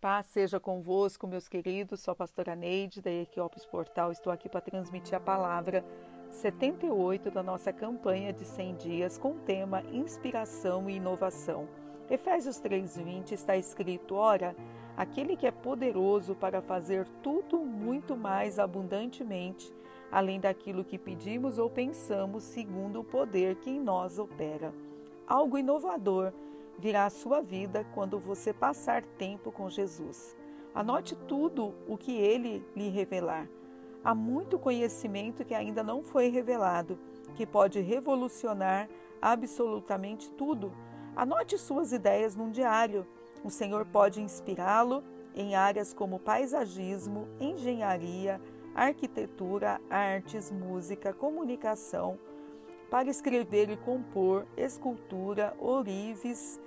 Paz seja convosco, meus queridos. Sou a pastora Neide, da Equiopes Portal. Estou aqui para transmitir a palavra 78 da nossa campanha de 100 dias com o tema Inspiração e Inovação. Efésios 3:20 está escrito: Ora, aquele que é poderoso para fazer tudo muito mais abundantemente, além daquilo que pedimos ou pensamos, segundo o poder que em nós opera. Algo inovador virá à sua vida quando você passar tempo com Jesus. Anote tudo o que ele lhe revelar. Há muito conhecimento que ainda não foi revelado, que pode revolucionar absolutamente tudo. Anote suas ideias num diário. O Senhor pode inspirá-lo em áreas como paisagismo, engenharia, arquitetura, artes, música, comunicação, para escrever e compor escultura, orives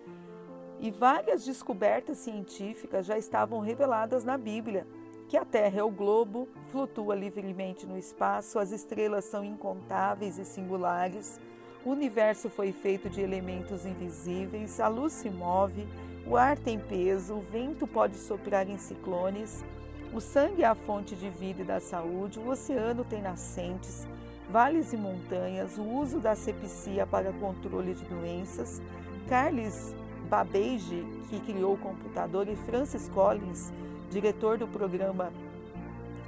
e várias descobertas científicas já estavam reveladas na Bíblia, que a Terra é o globo, flutua livremente no espaço, as estrelas são incontáveis e singulares, o universo foi feito de elementos invisíveis, a luz se move, o ar tem peso, o vento pode soprar em ciclones, o sangue é a fonte de vida e da saúde, o oceano tem nascentes, vales e montanhas, o uso da sepsia para controle de doenças, Carles Babbage, que criou o computador, e Francis Collins, diretor do programa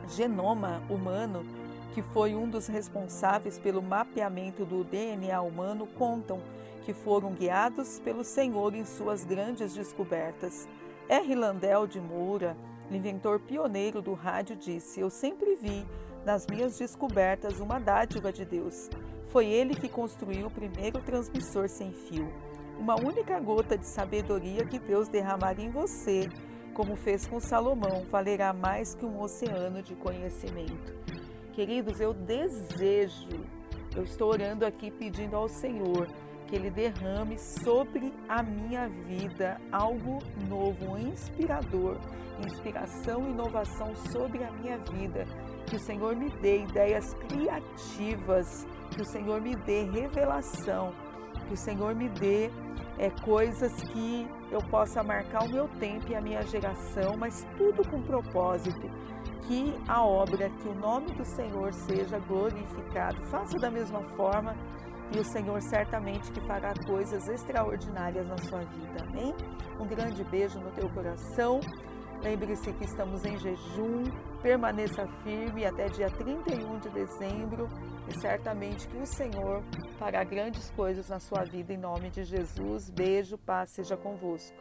Genoma Humano, que foi um dos responsáveis pelo mapeamento do DNA humano, contam que foram guiados pelo Senhor em suas grandes descobertas. R. Landel de Moura, inventor pioneiro do rádio, disse: Eu sempre vi nas minhas descobertas uma dádiva de Deus. Foi ele que construiu o primeiro transmissor sem fio. Uma única gota de sabedoria que Deus derramaria em você, como fez com Salomão, valerá mais que um oceano de conhecimento. Queridos, eu desejo, eu estou orando aqui pedindo ao Senhor que Ele derrame sobre a minha vida algo novo, inspirador, inspiração e inovação sobre a minha vida. Que o Senhor me dê ideias criativas, que o Senhor me dê revelação, que o Senhor me dê é, coisas que eu possa marcar o meu tempo e a minha geração, mas tudo com propósito. Que a obra, que o nome do Senhor seja glorificado. Faça da mesma forma e o Senhor certamente que fará coisas extraordinárias na sua vida. Amém? Um grande beijo no teu coração. Lembre-se que estamos em jejum, permaneça firme até dia 31 de dezembro e certamente que o Senhor fará grandes coisas na sua vida em nome de Jesus. Beijo, paz seja convosco.